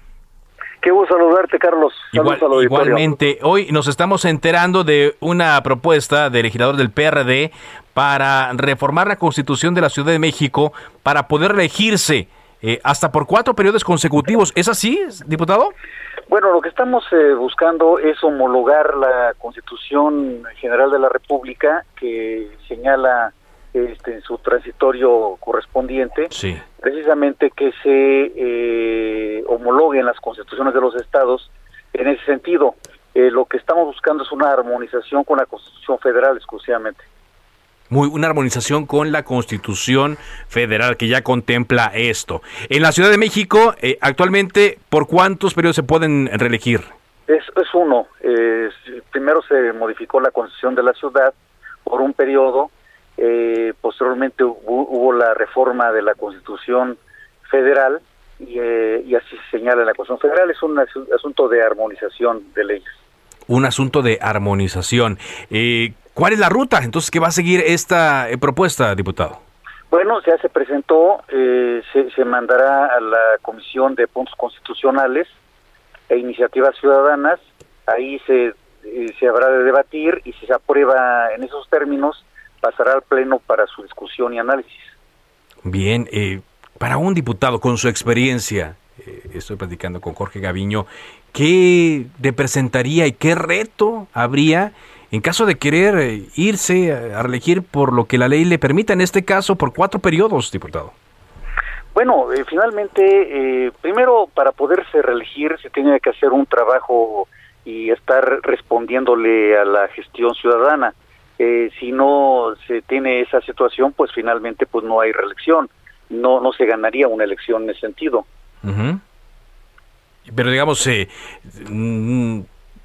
Qué gusto saludarte, Carlos. igualmente, hoy nos estamos enterando de una propuesta del legislador del PRD para reformar la Constitución de la Ciudad de México para poder elegirse eh, hasta por cuatro periodos consecutivos. ¿Es así, diputado? Bueno, lo que estamos eh, buscando es homologar la Constitución General de la República que señala este, en su transitorio correspondiente, precisamente que se eh, homologuen las constituciones de los estados en ese sentido. Eh, lo que estamos buscando es una armonización con la Constitución Federal exclusivamente muy una armonización con la Constitución Federal que ya contempla esto. En la Ciudad de México, eh, actualmente, ¿por cuántos periodos se pueden reelegir? Es, es uno. primero se modificó la Constitución de la ciudad por un periodo, eh, posteriormente hubo, la reforma de la Constitución Federal y, eh, y así se señala en la Constitución Federal. Es un asunto de armonización de leyes un asunto de armonización. Eh, ¿Cuál es la ruta entonces que va a seguir esta eh, propuesta, diputado? Bueno, ya se presentó, eh, se, mandará a la Comisión de Puntos Constitucionales e Iniciativas Ciudadanas, ahí se, eh, se habrá de debatir y si se aprueba en esos términos, pasará al Pleno para su discusión y análisis. Bien, para un diputado con su experiencia, estoy platicando con Jorge Gaviño, ¿qué representaría y qué reto habría en caso de querer eh, irse a reelegir por lo que la ley le permita, en este caso por cuatro periodos, diputado? Bueno, eh, finalmente, eh, primero para poderse reelegir se tiene que hacer un trabajo y estar respondiéndole a la gestión ciudadana. si no se tiene esa situación, pues finalmente pues no hay reelección, no no se ganaría una elección en ese sentido. Pero digamos, eh, mm,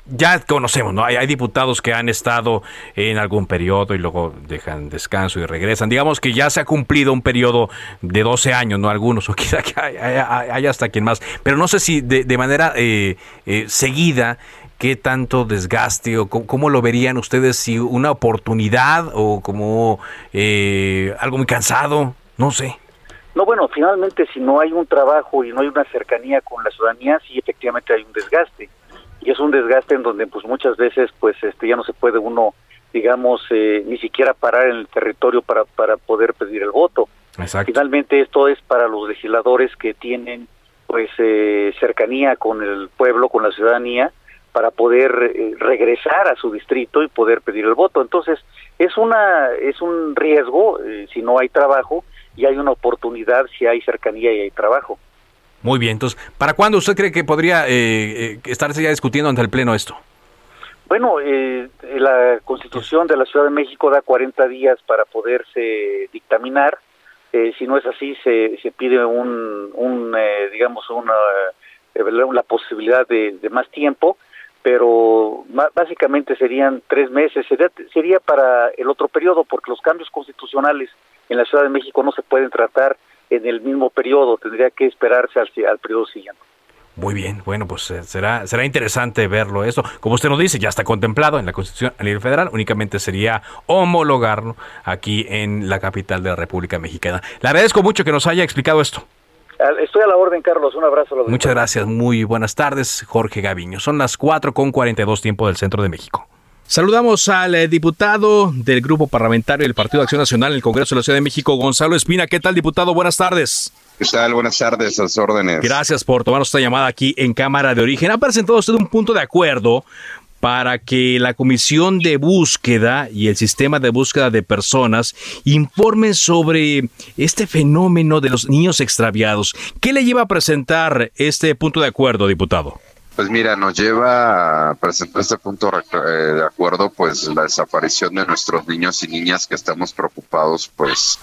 ya conocemos, ¿no? Hay, diputados que han estado en algún periodo y luego dejan descanso y regresan. Digamos que ya se ha cumplido un periodo de 12 años, ¿no? Algunos, o quizá que hay, hasta quien más. Pero no sé si de, manera eh, eh, seguida, qué tanto desgaste o cómo, lo verían ustedes, si una oportunidad o como eh, algo muy cansado, no sé. No, bueno, finalmente si no hay un trabajo y no hay una cercanía con la ciudadanía, sí efectivamente hay un desgaste y es un desgaste en donde pues muchas veces pues este ya no se puede uno digamos eh, ni siquiera parar en el territorio para para poder pedir el voto. Finalmente esto es para los legisladores que tienen pues eh, cercanía con el pueblo con la ciudadanía para poder eh, regresar a su distrito y poder pedir el voto. Entonces es una es un riesgo si no hay trabajo y hay una oportunidad si hay cercanía y hay trabajo muy bien, entonces, ¿para cuándo usted cree que podría eh, eh, estarse ya discutiendo ante el Pleno esto? Bueno, eh, la Constitución de la Ciudad de México da 40 días para poderse dictaminar. si no es así, se, se pide un, un digamos, una, la posibilidad de, más tiempo, pero básicamente serían tres meses. Sería, sería para el otro periodo, porque los cambios constitucionales en la Ciudad de México no se pueden tratar en el mismo periodo, tendría que esperarse al, al periodo siguiente. Muy bien, bueno, pues eh, será será interesante verlo eso. Como usted nos dice, ya está contemplado en la Constitución a nivel federal, únicamente sería homologarlo aquí en la capital de la República Mexicana. Le agradezco mucho que nos haya explicado esto. Estoy a la orden, Carlos. Un abrazo. Muchas gracias. Muy buenas tardes, Jorge Gaviño. Son las 4 con 42 tiempo del centro de México. Saludamos al eh, diputado del Grupo Parlamentario del Partido de Acción Nacional en el Congreso de la Ciudad de México, Gonzalo Espina. ¿Qué tal, diputado? Buenas tardes. ¿Qué tal? Buenas tardes, a sus órdenes. Gracias por tomarnos esta llamada aquí en Cámara de Origen. Ha presentado usted un punto de acuerdo para que la Comisión de Búsqueda y el Sistema de Búsqueda de Personas informen sobre este fenómeno de los niños extraviados. ¿Qué le lleva a presentar este punto de acuerdo, diputado? Pues mira, nos lleva a presentar este punto eh, de acuerdo, pues la desaparición de nuestros niños y niñas que estamos preocupados, pues,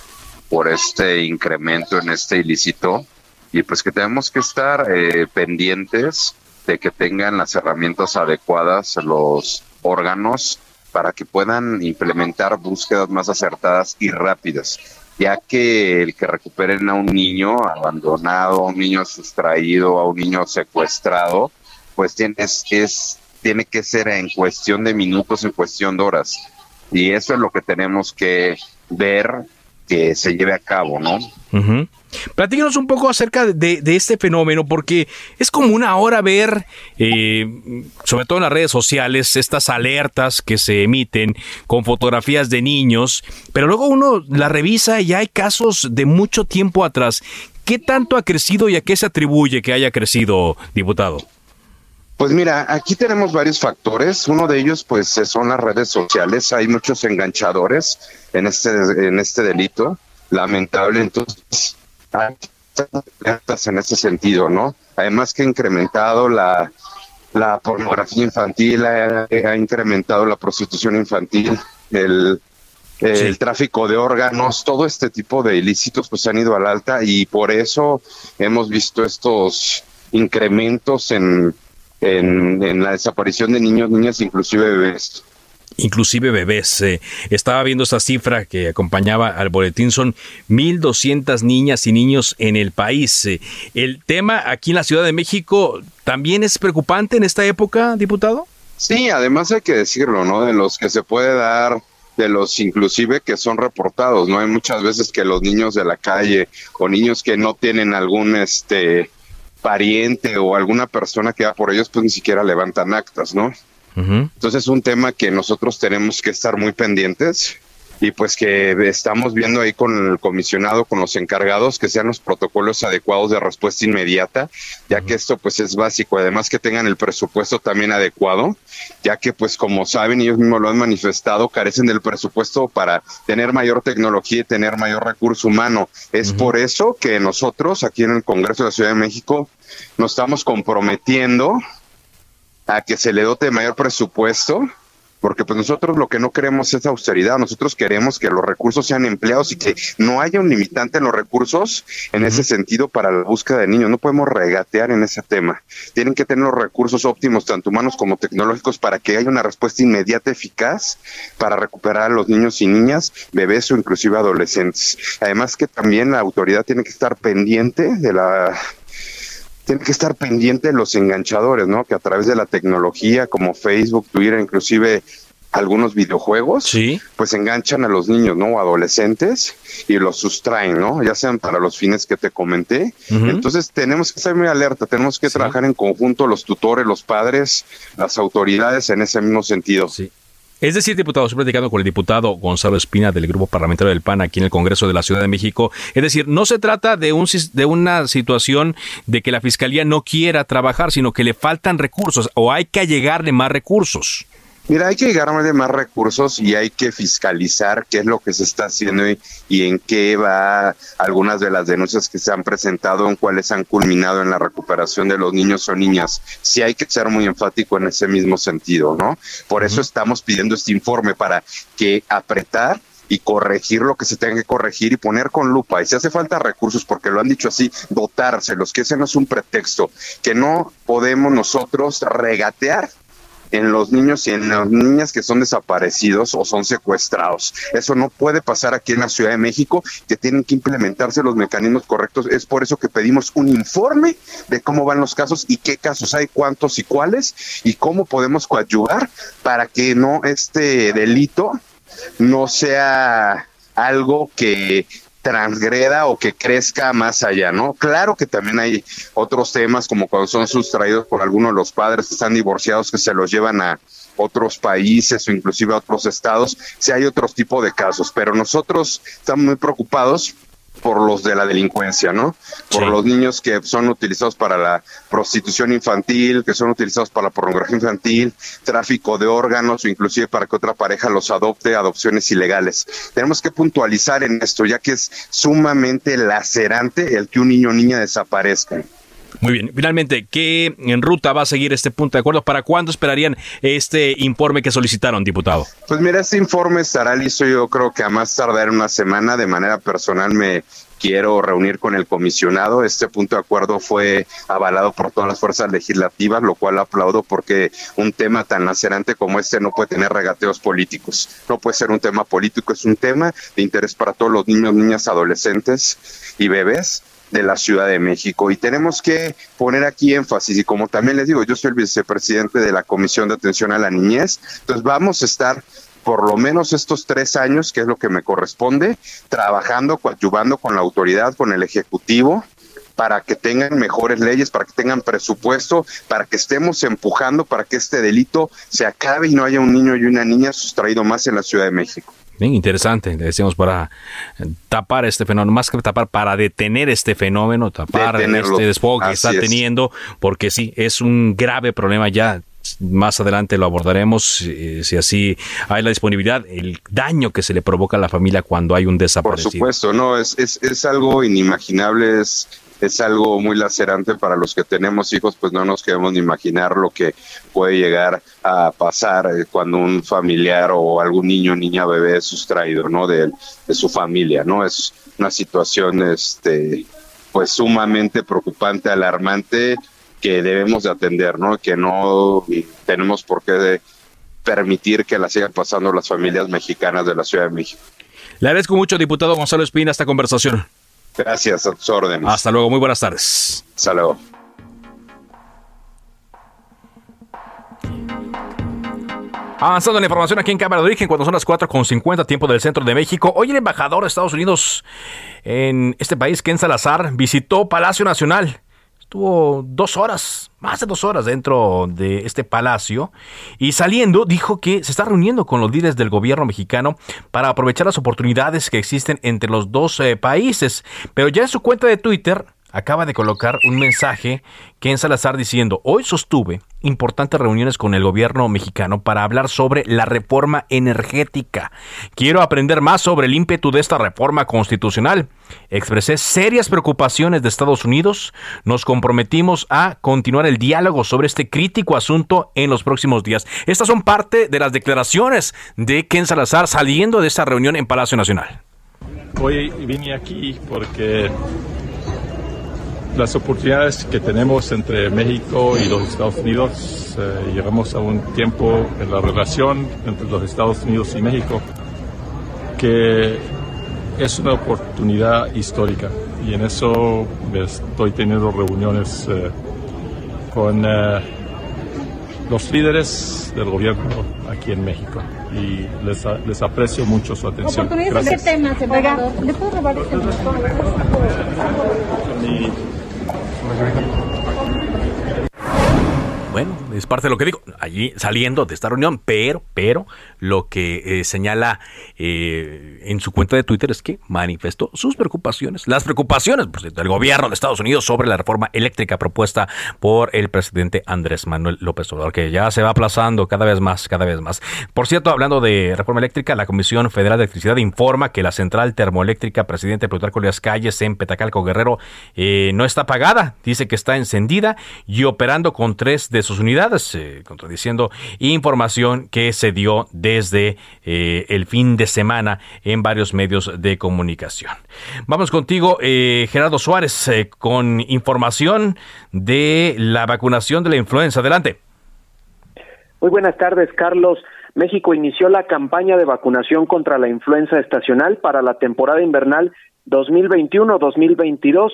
por este incremento en este ilícito. Y pues que tenemos que estar eh, pendientes de que tengan las herramientas adecuadas los órganos para que puedan implementar búsquedas más acertadas y rápidas, ya que el que recuperen a un niño abandonado, a un niño sustraído, a un niño secuestrado, pues tiene, es, tiene que ser en cuestión de minutos, en cuestión de horas. Y eso es lo que tenemos que ver que se lleve a cabo, ¿no? Platícanos un poco acerca de, este fenómeno, porque es común ahora ver, eh, sobre todo en las redes sociales, estas alertas que se emiten con fotografías de niños, pero luego uno la revisa y hay casos de mucho tiempo atrás. ¿Qué tanto ha crecido y a qué se atribuye que haya crecido, diputado? Pues mira, aquí tenemos varios factores. Uno de ellos, pues, son las redes sociales. Hay muchos enganchadores en este en este delito. Lamentable, entonces hay en ese sentido, ¿no? Además que ha incrementado la, la pornografía infantil, ha, incrementado la prostitución infantil, el, el tráfico de órganos, todo este tipo de ilícitos pues han ido al alta y por eso hemos visto estos incrementos en en, la desaparición de niños, niñas, inclusive bebés inclusive bebés. Eh, estaba viendo esa cifra que acompañaba al boletín, son 1.200 niñas y niños en el país. Eh, ¿El tema aquí en la Ciudad de México también es preocupante en esta época, diputado? Sí, además hay que decirlo, ¿no? De los que se puede dar de los inclusive que son reportados, ¿no? Hay muchas veces que los niños de la calle o niños que no tienen algún este pariente o alguna persona que va por ellos, pues ni siquiera levantan actas, ¿no? Entonces es un tema que nosotros tenemos que estar muy pendientes y pues que estamos viendo ahí con el comisionado, con los encargados, que sean los protocolos adecuados de respuesta inmediata, ya que esto pues es básico, además que tengan el presupuesto también adecuado, ya que pues como saben, ellos mismos lo han manifestado, carecen del presupuesto para tener mayor tecnología y tener mayor recurso humano. Es por eso que nosotros aquí en el Congreso de la Ciudad de México nos estamos comprometiendo a que se le dote mayor presupuesto porque pues nosotros lo que no queremos es austeridad, nosotros queremos que los recursos sean empleados y que no haya un limitante en los recursos en ese sentido para la búsqueda de niños, no podemos regatear en ese tema. Tienen que tener los recursos óptimos, tanto humanos como tecnológicos, para que haya una respuesta inmediata eficaz para recuperar a los niños y niñas, bebés o inclusive adolescentes. Además que también la autoridad tiene que estar pendiente de la tiene que estar pendiente de los enganchadores, ¿no? Que a través de la tecnología como Facebook, Twitter, inclusive algunos videojuegos, sí. pues enganchan a los niños, ¿no? Adolescentes y los sustraen, ¿no? Ya sean para los fines que te comenté. Entonces tenemos que estar muy alerta, tenemos que trabajar en conjunto los tutores, los padres, las autoridades en ese mismo sentido. Sí. Es decir, diputado, estoy platicando con el diputado Gonzalo Espina del Grupo Parlamentario del PAN aquí en el Congreso de la Ciudad de México. Es decir, no se trata de, un, de una situación de que la Fiscalía no quiera trabajar, sino que le faltan recursos o hay que llegarle más recursos. Mira, hay que llegar a más recursos y hay que fiscalizar qué es lo que se está haciendo y, en qué va algunas de las denuncias que se han presentado, en cuáles han culminado en la recuperación de los niños o niñas. Sí hay que ser muy enfático en ese mismo sentido, ¿no? Por eso estamos pidiendo este informe para que apretar y corregir lo que se tenga que corregir y poner con lupa. Y si hace falta recursos, porque lo han dicho así, dotárselos, que ese no es un pretexto, que no podemos nosotros regatear en los niños y en las niñas que son desaparecidos o son secuestrados. Eso no puede pasar aquí en la Ciudad de México, que tienen que implementarse los mecanismos correctos. Es por eso que pedimos un informe de cómo van los casos y qué casos hay, cuántos y cuáles, y cómo podemos coadyuvar para que no este delito no sea algo que transgreda o que crezca más allá, ¿no? Claro que también hay otros temas como cuando son sustraídos por algunos de los padres que están divorciados que se los llevan a otros países o inclusive a otros estados, si hay otros tipos de casos, pero nosotros estamos muy preocupados por los de la delincuencia, ¿no? Por los niños que son utilizados para la prostitución infantil, que son utilizados para la pornografía infantil, tráfico de órganos o inclusive para que otra pareja los adopte, adopciones ilegales. Tenemos que puntualizar en esto, ya que es sumamente lacerante el que un niño o niña desaparezca. Muy bien. Finalmente, ¿qué en ruta va a seguir este punto de acuerdo? ¿Para cuándo esperarían este informe que solicitaron, diputado? Pues mira, este informe estará listo yo creo que a más tardar una semana. De manera personal me quiero reunir con el comisionado. Este punto de acuerdo fue avalado por todas las fuerzas legislativas, lo cual aplaudo porque un tema tan lacerante como este no puede tener regateos políticos. No puede ser un tema político, es un tema de interés para todos los niños, niñas, adolescentes y bebés de la Ciudad de México. Y tenemos que poner aquí énfasis, y como también les digo, yo soy el vicepresidente de la Comisión de Atención a la Niñez, entonces vamos a estar por lo menos estos tres años, que es lo que me corresponde, trabajando, coadyuvando con la autoridad, con el Ejecutivo, para que tengan mejores leyes, para que tengan presupuesto, para que estemos empujando para que este delito se acabe y no haya un niño y una niña sustraído más en la Ciudad de México. Bien interesante, decimos para tapar este fenómeno, más que tapar, para detener este fenómeno, tapar este despojo que está teniendo, porque sí, es un grave problema ya. Más adelante lo abordaremos, eh, si así hay la disponibilidad, el daño que se le provoca a la familia cuando hay un desaparecido. Por supuesto, no, es, es, es algo inimaginable, es es algo muy lacerante para los que tenemos hijos, pues no nos queremos ni imaginar lo que puede llegar a pasar eh, cuando un familiar o algún niño, niña, bebé es sustraído, ¿no? De, de su familia, ¿no? Es una situación, este, pues sumamente preocupante, alarmante, que debemos de atender, ¿no? Que no tenemos por qué permitir que la sigan pasando las familias mexicanas de la Ciudad de México. Le agradezco mucho, diputado Gonzalo Espina, esta conversación. Gracias, a tus órdenes. Hasta luego, muy buenas tardes. Hasta luego. Avanzando en la información aquí en Cámara de Origen, cuando son las 4.50 tiempo del centro de México. Hoy el embajador de Estados Unidos en este país, Ken Salazar, visitó Palacio Nacional. Estuvo dos horas, más de dos horas dentro de este palacio y saliendo dijo que se está reuniendo con los líderes del gobierno mexicano para aprovechar las oportunidades que existen entre los dos eh, países. Pero ya en su cuenta de Twitter acaba de colocar un mensaje que Salazar diciendo, hoy sostuve importantes reuniones con el gobierno mexicano para hablar sobre la reforma energética. Quiero aprender más sobre el ímpetu de esta reforma constitucional. Expresé serias preocupaciones de Estados Unidos. Nos comprometimos a continuar el diálogo sobre este crítico asunto en los próximos días. Estas son parte de las declaraciones de Ken Salazar saliendo de esta reunión en Palacio Nacional. Hoy vine aquí porque las oportunidades que tenemos entre México y los Estados Unidos, eh, llegamos a un tiempo en la relación entre los Estados Unidos y México que es una oportunidad histórica. Y en eso estoy teniendo reuniones eh, con eh, los líderes del gobierno aquí en México. Y les, les aprecio mucho su atención. ¿Qué temas, ¿Le puedo robar este bueno, es parte de lo que digo, allí saliendo de esta reunión, pero, pero lo que eh, señala eh, en su cuenta de Twitter es que manifestó sus preocupaciones, las preocupaciones del gobierno de Estados Unidos sobre la reforma eléctrica propuesta por el presidente Andrés Manuel López Obrador, que ya se va aplazando cada vez más, cada vez más. Por cierto, hablando de reforma eléctrica, la Comisión Federal de Electricidad informa que la central termoeléctrica presidente Plutarco Las Calles en Petacalco Guerrero eh, no está apagada, dice que está encendida y operando con tres de sus unidades, eh, contradiciendo información que se dio desde eh, el fin de semana en varios medios de comunicación. Vamos contigo, eh, Gerardo Suárez, con información de la vacunación de la influenza. Adelante. Muy buenas tardes, Carlos. México inició la campaña de vacunación contra la influenza estacional para la temporada invernal 2021-2022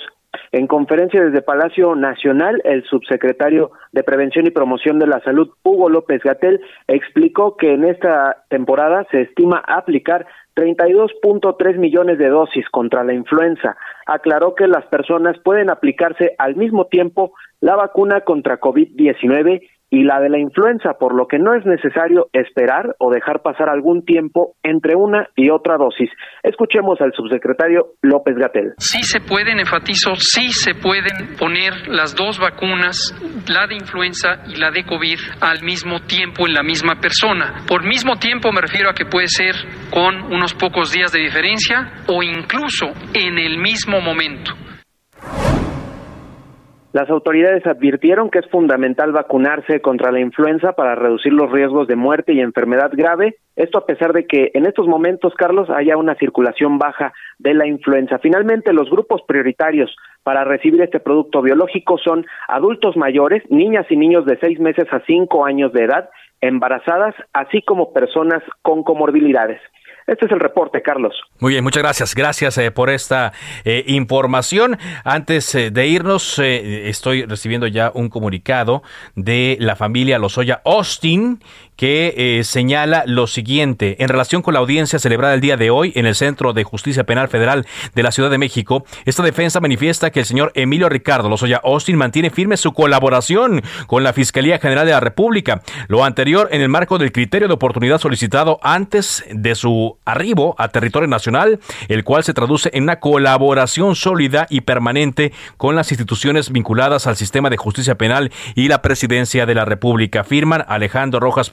en conferencia desde Palacio Nacional, el subsecretario de Prevención y Promoción de la Salud, Hugo López Gatel, explicó que en esta temporada se estima aplicar 32.3 millones de dosis contra la influenza. Aclaró que las personas pueden aplicarse al mismo tiempo la vacuna contra COVID-19 y la de la influenza, por lo que no es necesario esperar o dejar pasar algún tiempo entre una y otra dosis. Escuchemos al subsecretario López Gatel. Sí se pueden, enfatizo, sí se pueden poner las dos vacunas, la de influenza y la de COVID, al mismo tiempo en la misma persona. Por mismo tiempo me refiero a que puede ser con unos pocos días de diferencia o incluso en el mismo momento. Las autoridades advirtieron que es fundamental vacunarse contra la influenza para reducir los riesgos de muerte y enfermedad grave, esto a pesar de que en estos momentos, Carlos, haya una circulación baja de la influenza. Finalmente, los grupos prioritarios para recibir este producto biológico son adultos mayores, niñas y niños de seis meses a cinco años de edad, embarazadas, así como personas con comorbilidades. Este es el reporte, Carlos. Muy bien, muchas gracias. Gracias eh, por esta eh, información. Antes eh, de irnos, estoy recibiendo ya un comunicado de la familia Lozoya Austin que eh, señala lo siguiente. En relación con la audiencia celebrada el día de hoy en el Centro de Justicia Penal Federal de la Ciudad de México, esta defensa manifiesta que el señor Emilio Ricardo Lozoya Austin mantiene firme su colaboración con la Fiscalía General de la República. Lo anterior en el marco del criterio de oportunidad solicitado antes de su arribo a territorio nacional, el cual se traduce en una colaboración sólida y permanente con las instituciones vinculadas al sistema de justicia penal y la presidencia de la República. Firman Alejandro Rojas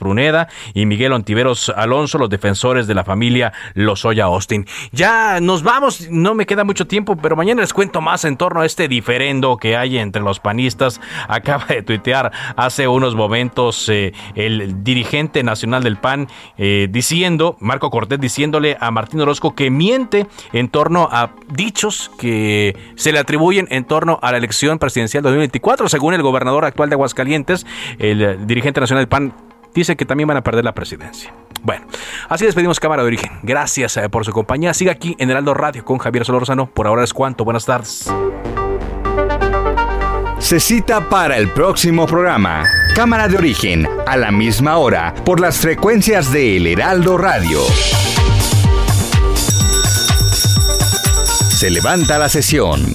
Y Miguel Ontiveros Alonso, los defensores de la familia Lozoya Austin. Ya nos vamos, no me queda mucho tiempo, pero mañana les cuento más en torno a este diferendo que hay entre los panistas. Acaba de tuitear hace unos momentos eh, el dirigente nacional del PAN eh, diciendo, Marco Cortés diciéndole a Martín Orozco que miente en torno a dichos que se le atribuyen en torno a la elección presidencial de 2024, según el gobernador actual de Aguascalientes, el dirigente nacional del PAN dice que también van a perder la presidencia. Bueno, así despedimos Cámara de Origen. Gracias eh, por su compañía. Siga aquí en Heraldo Radio con Javier Solorzano. Por ahora es cuanto. Buenas tardes. Se cita para el próximo programa. Cámara de Origen, a la misma hora, por las frecuencias de El Heraldo Radio. Se levanta la sesión.